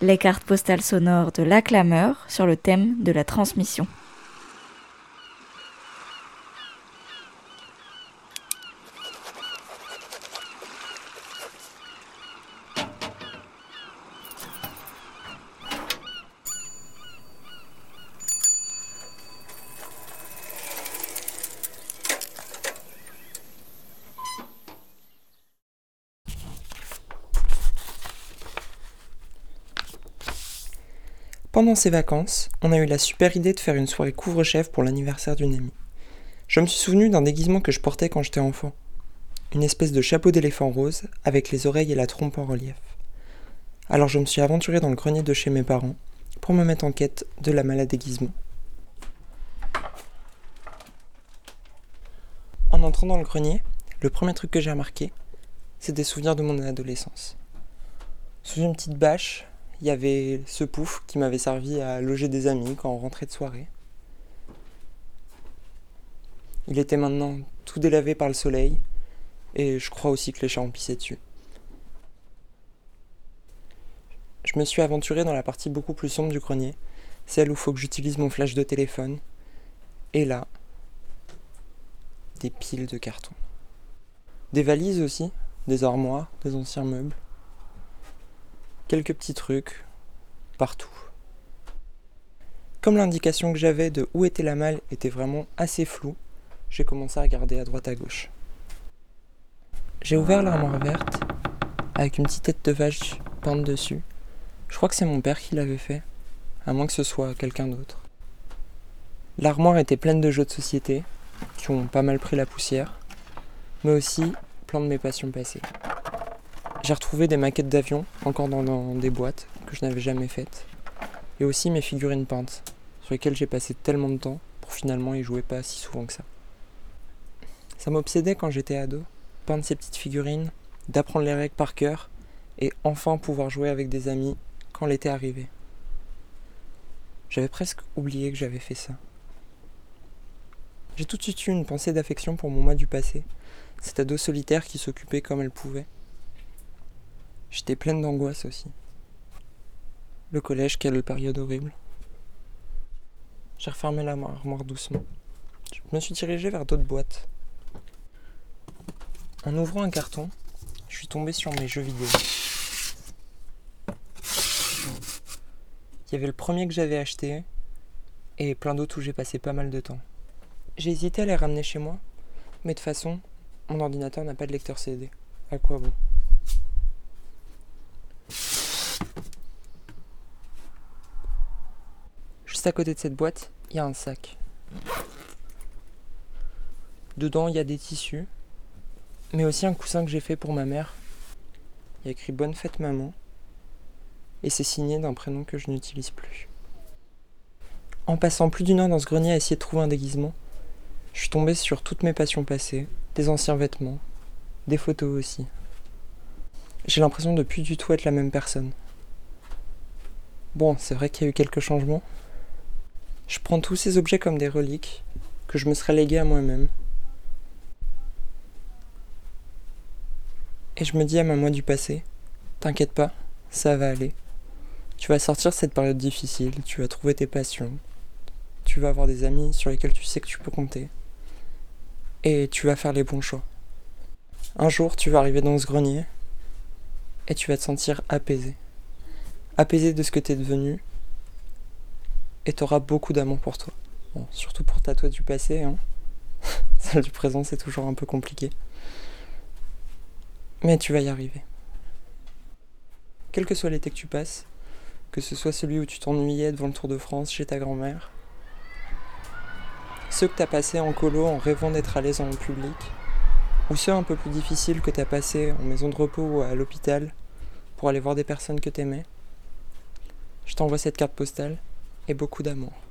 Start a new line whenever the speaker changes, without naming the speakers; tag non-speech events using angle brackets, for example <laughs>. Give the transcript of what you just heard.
Les cartes postales sonores de l'acclameur sur le thème de la transmission.
Pendant ces vacances, on a eu la super idée de faire une soirée couvre-chef pour l'anniversaire d'une amie. Je me suis souvenu d'un déguisement que je portais quand j'étais enfant. Une espèce de chapeau d'éléphant rose avec les oreilles et la trompe en relief. Alors je me suis aventuré dans le grenier de chez mes parents pour me mettre en quête de la malade déguisement. En entrant dans le grenier, le premier truc que j'ai remarqué, c'est des souvenirs de mon adolescence. Sous une petite bâche, il y avait ce pouf qui m'avait servi à loger des amis quand on rentrait de soirée. Il était maintenant tout délavé par le soleil, et je crois aussi que les chats ont pissé dessus. Je me suis aventuré dans la partie beaucoup plus sombre du grenier, celle où faut que j'utilise mon flash de téléphone, et là, des piles de cartons. Des valises aussi, des armoires, des anciens meubles quelques petits trucs partout. Comme l'indication que j'avais de où était la malle était vraiment assez floue, j'ai commencé à regarder à droite à gauche. J'ai ouvert l'armoire verte avec une petite tête de vache peinte dessus. Je crois que c'est mon père qui l'avait fait, à moins que ce soit quelqu'un d'autre. L'armoire était pleine de jeux de société qui ont pas mal pris la poussière, mais aussi plein de mes passions passées. J'ai retrouvé des maquettes d'avions, encore dans, des boîtes, que je n'avais jamais faites. Et aussi mes figurines peintes, sur lesquelles j'ai passé tellement de temps pour finalement y jouer pas si souvent que ça. Ça m'obsédait quand j'étais ado, peindre ces petites figurines, d'apprendre les règles par cœur, et enfin pouvoir jouer avec des amis quand l'été arrivait. J'avais presque oublié que j'avais fait ça. J'ai tout de suite eu une pensée d'affection pour mon moi du passé, cet ado solitaire qui s'occupait comme elle pouvait, J'étais pleine d'angoisse aussi. Le collège, quelle période horrible. J'ai refermé la armoire doucement. Je me suis dirigé vers d'autres boîtes. En ouvrant un carton, je suis tombé sur mes jeux vidéo. Il y avait le premier que j'avais acheté et plein d'autres où j'ai passé pas mal de temps. J'ai hésité à les ramener chez moi, mais de toute façon, mon ordinateur n'a pas de lecteur CD. À quoi bon? À côté de cette boîte, il y a un sac. Dedans, il y a des tissus, mais aussi un coussin que j'ai fait pour ma mère. Il y a écrit Bonne fête maman, et c'est signé d'un prénom que je n'utilise plus. En passant plus d'une heure dans ce grenier à essayer de trouver un déguisement, je suis tombé sur toutes mes passions passées, des anciens vêtements, des photos aussi. J'ai l'impression de plus du tout être la même personne. Bon, c'est vrai qu'il y a eu quelques changements, je prends tous ces objets comme des reliques que je me serais légués à moi-même. Et je me dis à ma moi du passé, t'inquiète pas, ça va aller. Tu vas sortir cette période difficile, tu vas trouver tes passions, tu vas avoir des amis sur lesquels tu sais que tu peux compter. Et tu vas faire les bons choix. Un jour, tu vas arriver dans ce grenier et tu vas te sentir apaisé. Apaisé de ce que t'es devenu et t'auras beaucoup d'amour pour toi. surtout pour ta toi du passé, hein. <laughs> Celle du présent, c'est toujours un peu compliqué. Mais tu vas y arriver. Quel que soit l'été que tu passes, que ce soit celui où tu t'ennuyais devant le Tour de France chez ta grand-mère, ceux que t'as passé en colo en rêvant d'être à l'aise en public, ou ceux un peu plus difficiles que t'as passé en maison de repos ou à l'hôpital pour aller voir des personnes que t'aimais, je t'envoie cette carte postale et beaucoup d'amour.